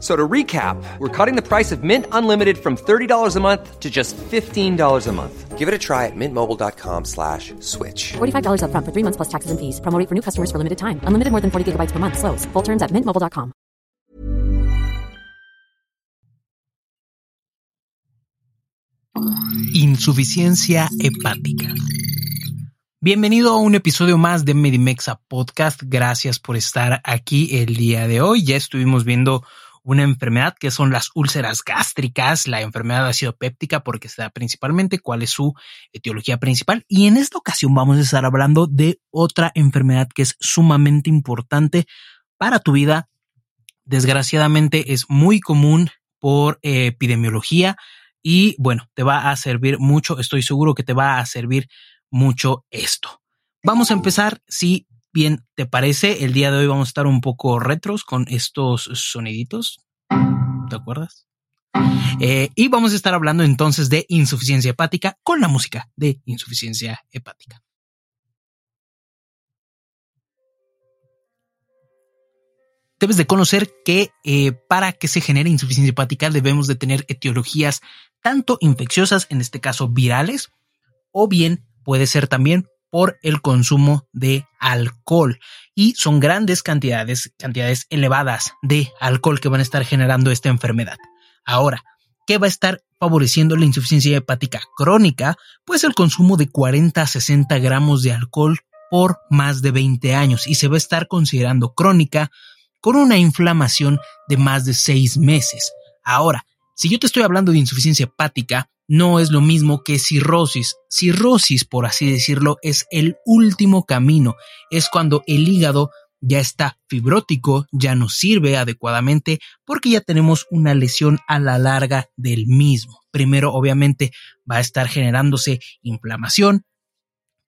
So to recap, we're cutting the price of Mint Unlimited from $30 a month to just $15 a month. Give it a try at mintmobile.com slash switch. $45 upfront for three months plus taxes and fees. Promo rate for new customers for limited time. Unlimited more than 40 gigabytes per month. Slows. Full terms at mintmobile.com. Insuficiencia hepática. Bienvenido a un episodio más de Medimexa Podcast. Gracias por estar aquí el día de hoy. Ya estuvimos viendo una enfermedad que son las úlceras gástricas, la enfermedad ácido péptica, porque se da principalmente cuál es su etiología principal. Y en esta ocasión vamos a estar hablando de otra enfermedad que es sumamente importante para tu vida. Desgraciadamente es muy común por eh, epidemiología y bueno, te va a servir mucho, estoy seguro que te va a servir mucho esto. Vamos a empezar, si bien te parece, el día de hoy vamos a estar un poco retros con estos soniditos. ¿Te acuerdas? Eh, y vamos a estar hablando entonces de insuficiencia hepática con la música de insuficiencia hepática. Debes de conocer que eh, para que se genere insuficiencia hepática debemos de tener etiologías tanto infecciosas, en este caso virales, o bien puede ser también por el consumo de alcohol. Y son grandes cantidades, cantidades elevadas de alcohol que van a estar generando esta enfermedad. Ahora, ¿qué va a estar favoreciendo la insuficiencia hepática crónica? Pues el consumo de 40 a 60 gramos de alcohol por más de 20 años y se va a estar considerando crónica con una inflamación de más de 6 meses. Ahora, si yo te estoy hablando de insuficiencia hepática, no es lo mismo que cirrosis. Cirrosis, por así decirlo, es el último camino. Es cuando el hígado ya está fibrótico, ya no sirve adecuadamente porque ya tenemos una lesión a la larga del mismo. Primero, obviamente, va a estar generándose inflamación.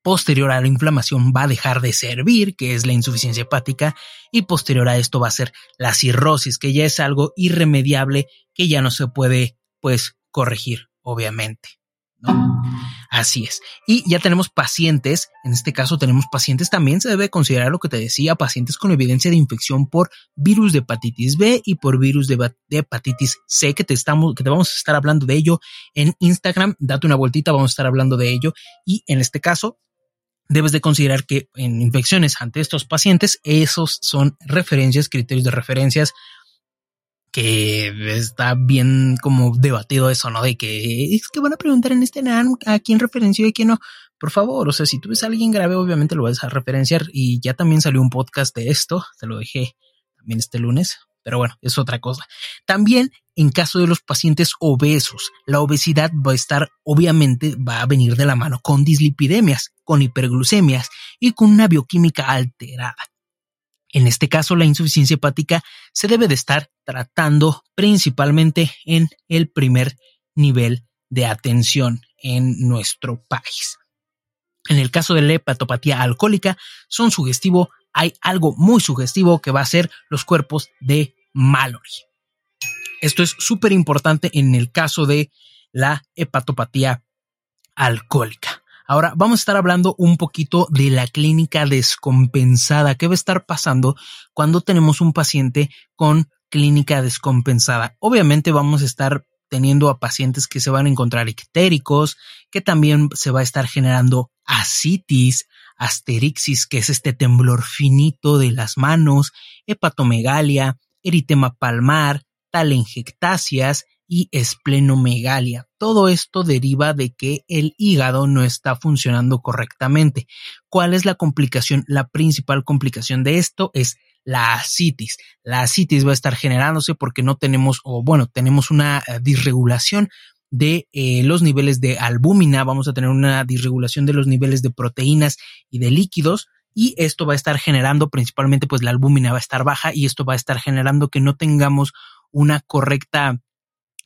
Posterior a la inflamación va a dejar de servir, que es la insuficiencia hepática, y posterior a esto va a ser la cirrosis, que ya es algo irremediable que ya no se puede, pues, corregir obviamente. ¿no? Así es. Y ya tenemos pacientes, en este caso tenemos pacientes, también se debe considerar lo que te decía, pacientes con evidencia de infección por virus de hepatitis B y por virus de, hepatitis C, que te, estamos, que te vamos a estar hablando de ello en Instagram. Date una vueltita, vamos a estar hablando de ello. Y en este caso, debes de considerar que en infecciones ante estos pacientes, esos son referencias, criterios de referencias que está bien como debatido eso, ¿no? De que es que van a preguntar en este NAN a quién referenció y a quién no. Por favor, o sea, si tú ves a alguien grave, obviamente lo vas a referenciar y ya también salió un podcast de esto, te lo dejé también este lunes, pero bueno, es otra cosa. También en caso de los pacientes obesos, la obesidad va a estar, obviamente, va a venir de la mano con dislipidemias, con hiperglucemias y con una bioquímica alterada. En este caso, la insuficiencia hepática se debe de estar tratando principalmente en el primer nivel de atención en nuestro país. En el caso de la hepatopatía alcohólica, son sugestivo, hay algo muy sugestivo que va a ser los cuerpos de Mallory. Esto es súper importante en el caso de la hepatopatía alcohólica. Ahora vamos a estar hablando un poquito de la clínica descompensada. ¿Qué va a estar pasando cuando tenemos un paciente con clínica descompensada? Obviamente vamos a estar teniendo a pacientes que se van a encontrar ictéricos, que también se va a estar generando asitis, asterixis, que es este temblor finito de las manos, hepatomegalia, eritema palmar, talengectasias y esplenomegalia. Todo esto deriva de que el hígado no está funcionando correctamente. ¿Cuál es la complicación? La principal complicación de esto es la asitis. La asitis va a estar generándose porque no tenemos, o bueno, tenemos una eh, disregulación de eh, los niveles de albúmina, vamos a tener una disregulación de los niveles de proteínas y de líquidos y esto va a estar generando principalmente pues la albúmina va a estar baja y esto va a estar generando que no tengamos una correcta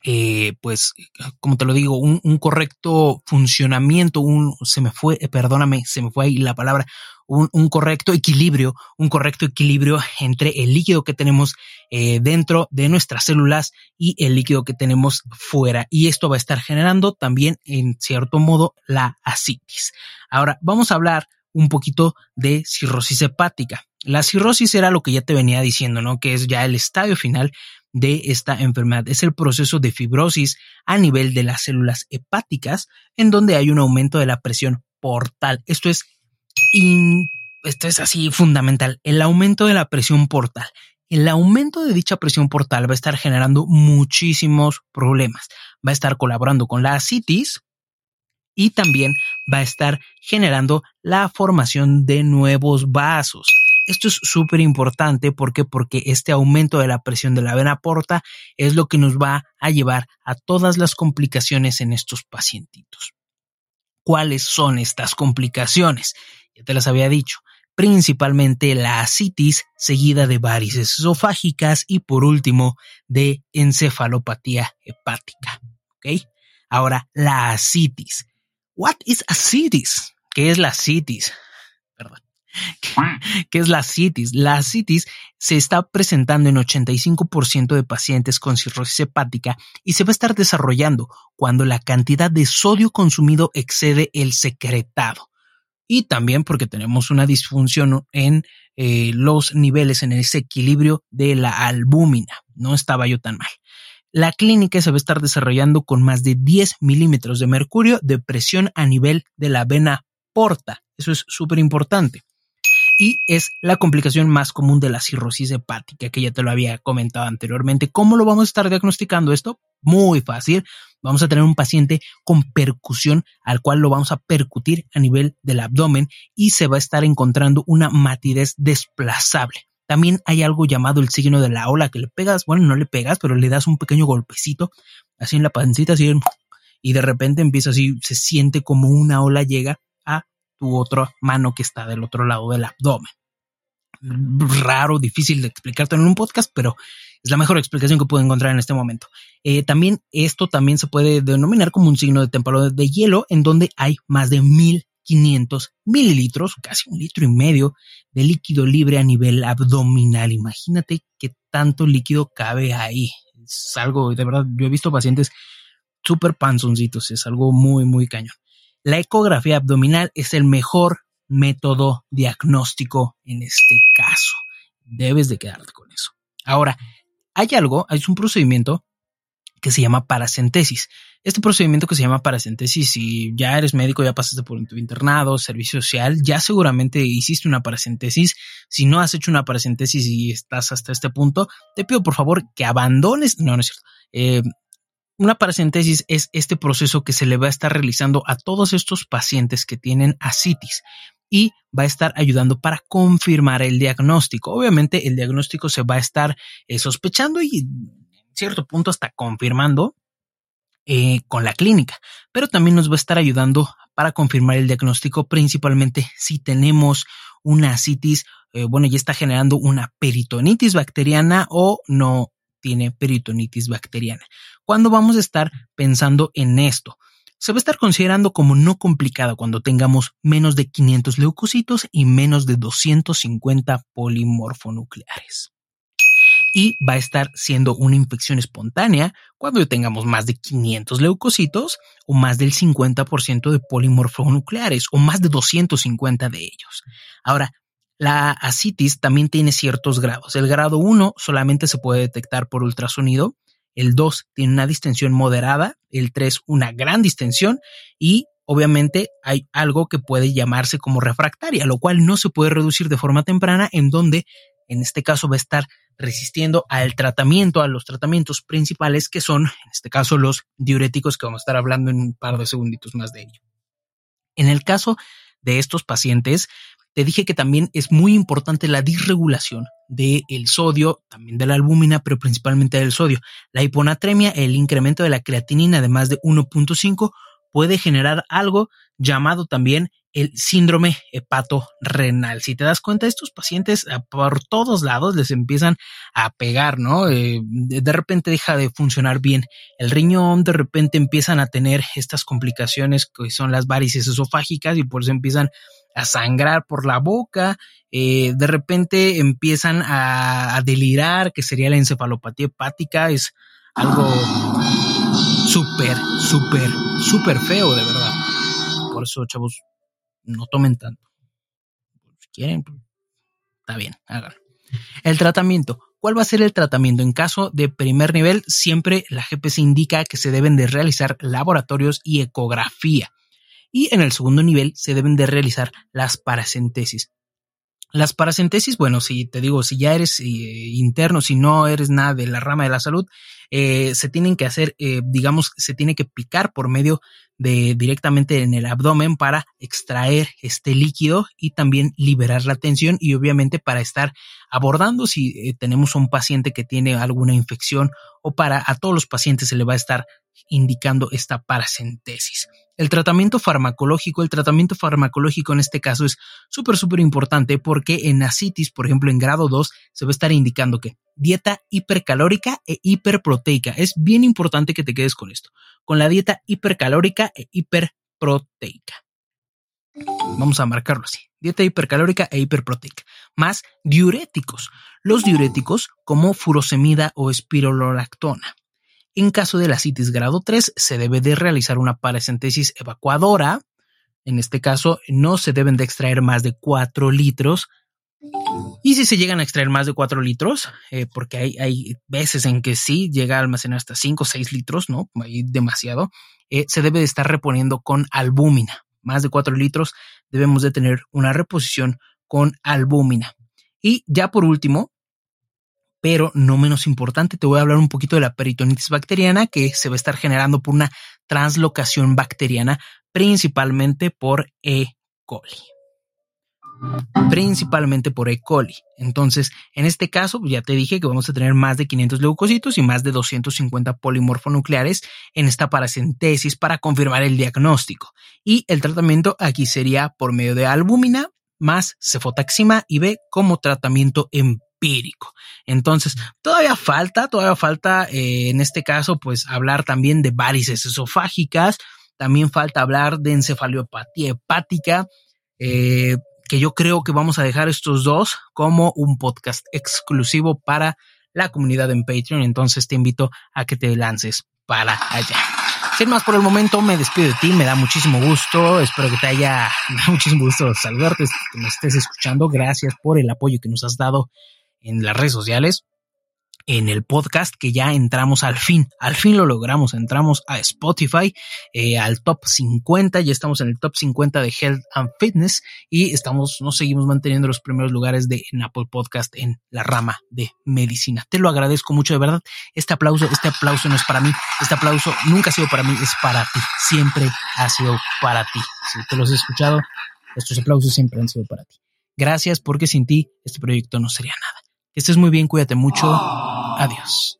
eh, pues, como te lo digo, un, un, correcto funcionamiento, un, se me fue, perdóname, se me fue ahí la palabra, un, un correcto equilibrio, un correcto equilibrio entre el líquido que tenemos eh, dentro de nuestras células y el líquido que tenemos fuera. Y esto va a estar generando también, en cierto modo, la asitis. Ahora, vamos a hablar un poquito de cirrosis hepática. La cirrosis era lo que ya te venía diciendo, ¿no? Que es ya el estadio final de esta enfermedad. Es el proceso de fibrosis a nivel de las células hepáticas, en donde hay un aumento de la presión portal. Esto es, esto es así fundamental. El aumento de la presión portal. El aumento de dicha presión portal va a estar generando muchísimos problemas. Va a estar colaborando con la asitis y también va a estar generando la formación de nuevos vasos. Esto es súper importante porque porque este aumento de la presión de la vena porta es lo que nos va a llevar a todas las complicaciones en estos pacientitos. ¿Cuáles son estas complicaciones? Ya te las había dicho. Principalmente la asitis seguida de varices esofágicas y por último de encefalopatía hepática. ¿Ok? Ahora, la asitis. What is asitis? ¿Qué es la asitis? ¿Qué es la citis? La citis se está presentando en 85% de pacientes con cirrosis hepática y se va a estar desarrollando cuando la cantidad de sodio consumido excede el secretado. Y también porque tenemos una disfunción en eh, los niveles, en ese equilibrio de la albúmina. No estaba yo tan mal. La clínica se va a estar desarrollando con más de 10 milímetros de mercurio de presión a nivel de la vena porta. Eso es súper importante y es la complicación más común de la cirrosis hepática, que ya te lo había comentado anteriormente. ¿Cómo lo vamos a estar diagnosticando esto? Muy fácil. Vamos a tener un paciente con percusión al cual lo vamos a percutir a nivel del abdomen y se va a estar encontrando una matidez desplazable. También hay algo llamado el signo de la ola que le pegas, bueno, no le pegas, pero le das un pequeño golpecito así en la pancita, así, y de repente empieza así, se siente como una ola llega tu otra mano que está del otro lado del abdomen. Raro, difícil de explicarte en un podcast, pero es la mejor explicación que puedo encontrar en este momento. Eh, también esto también se puede denominar como un signo de temporal de hielo, en donde hay más de 1500 mililitros, casi un litro y medio de líquido libre a nivel abdominal. Imagínate qué tanto líquido cabe ahí. Es algo, de verdad, yo he visto pacientes súper panzoncitos, es algo muy, muy cañón. La ecografía abdominal es el mejor método diagnóstico en este caso. Debes de quedarte con eso. Ahora, hay algo, hay un procedimiento que se llama paracentesis. Este procedimiento que se llama paracentesis, si ya eres médico, ya pasaste por tu internado, servicio social, ya seguramente hiciste una paracentesis. Si no has hecho una paracentesis y estás hasta este punto, te pido por favor que abandones, no, no es cierto, eh, una paracentesis es este proceso que se le va a estar realizando a todos estos pacientes que tienen asitis y va a estar ayudando para confirmar el diagnóstico. Obviamente el diagnóstico se va a estar eh, sospechando y en cierto punto hasta confirmando eh, con la clínica, pero también nos va a estar ayudando para confirmar el diagnóstico, principalmente si tenemos una asitis, eh, bueno, ya está generando una peritonitis bacteriana o no tiene peritonitis bacteriana. ¿Cuándo vamos a estar pensando en esto? Se va a estar considerando como no complicado cuando tengamos menos de 500 leucocitos y menos de 250 polimorfonucleares. y va a estar siendo una infección espontánea cuando tengamos más de 500 leucocitos o más del 50% de polimorfonucleares o más de 250 de ellos. Ahora, la asitis también tiene ciertos grados. El grado 1 solamente se puede detectar por ultrasonido, el 2 tiene una distensión moderada, el 3 una gran distensión y obviamente hay algo que puede llamarse como refractaria, lo cual no se puede reducir de forma temprana en donde en este caso va a estar resistiendo al tratamiento, a los tratamientos principales que son, en este caso, los diuréticos que vamos a estar hablando en un par de segunditos más de ello. En el caso de estos pacientes, te dije que también es muy importante la disregulación del sodio, también de la albúmina, pero principalmente del sodio. La hiponatremia, el incremento de la creatinina de más de 1.5 puede generar algo llamado también el síndrome hepato-renal. Si te das cuenta, estos pacientes ah, por todos lados les empiezan a pegar, ¿no? Eh, de repente deja de funcionar bien el riñón, de repente empiezan a tener estas complicaciones que son las varices esofágicas y por eso empiezan a sangrar por la boca, eh, de repente empiezan a, a delirar, que sería la encefalopatía hepática, es algo súper, súper, súper feo, de verdad. Por eso, chavos, no tomen tanto. Si quieren, pues, está bien, háganlo. El tratamiento. ¿Cuál va a ser el tratamiento? En caso de primer nivel, siempre la GPC indica que se deben de realizar laboratorios y ecografía. Y en el segundo nivel se deben de realizar las paracentesis. Las paracentesis, bueno, si te digo, si ya eres eh, interno, si no eres nada de la rama de la salud, eh, se tienen que hacer, eh, digamos, se tiene que picar por medio de directamente en el abdomen para extraer este líquido y también liberar la tensión y obviamente para estar abordando si tenemos un paciente que tiene alguna infección o para a todos los pacientes se le va a estar indicando esta paracentesis. El tratamiento farmacológico, el tratamiento farmacológico en este caso es súper, súper importante porque en asitis, por ejemplo, en grado 2, se va a estar indicando que dieta hipercalórica e hiperproteica. Es bien importante que te quedes con esto, con la dieta hipercalórica e hiperproteica. Vamos a marcarlo así. Dieta hipercalórica e hiperproteica. Más diuréticos. Los diuréticos como furosemida o espirololactona. En caso de la citis grado 3, se debe de realizar una paracentesis evacuadora. En este caso, no se deben de extraer más de 4 litros. Y si se llegan a extraer más de 4 litros, eh, porque hay, veces en que sí llega a almacenar hasta 5 o 6 litros, ¿no? Hay demasiado, eh, se debe de estar reponiendo con albúmina. Más de 4 litros debemos de tener una reposición con albúmina. Y ya por último, pero no menos importante, te voy a hablar un poquito de la peritonitis bacteriana que se va a estar generando por una translocación bacteriana, principalmente por E. coli. Principalmente por E. coli. Entonces, en este caso, ya te dije que vamos a tener más de 500 leucocitos y más de 250 polimorfonucleares en esta paracentesis para confirmar el diagnóstico. Y el tratamiento aquí sería por medio de albúmina más cefotaxima y B como tratamiento en empírico. Entonces, todavía falta, todavía falta eh, en este caso, pues hablar también de varices esofágicas, también falta hablar de encefaliopatía hepática, eh, que yo creo que vamos a dejar estos dos como un podcast exclusivo para la comunidad en Patreon. Entonces te invito a que te lances para allá. Sin más por el momento, me despido de ti, me da muchísimo gusto, espero que te haya, me da muchísimo gusto saludarte, que me estés escuchando, gracias por el apoyo que nos has dado en las redes sociales, en el podcast que ya entramos al fin, al fin lo logramos, entramos a Spotify, eh, al top 50, ya estamos en el top 50 de Health and Fitness y estamos, nos seguimos manteniendo los primeros lugares de Apple Podcast en la rama de medicina. Te lo agradezco mucho, de verdad. Este aplauso, este aplauso no es para mí, este aplauso nunca ha sido para mí, es para ti, siempre ha sido para ti. Si te los he escuchado, estos aplausos siempre han sido para ti. Gracias porque sin ti este proyecto no sería nada. Que estés muy bien, cuídate mucho. Adiós.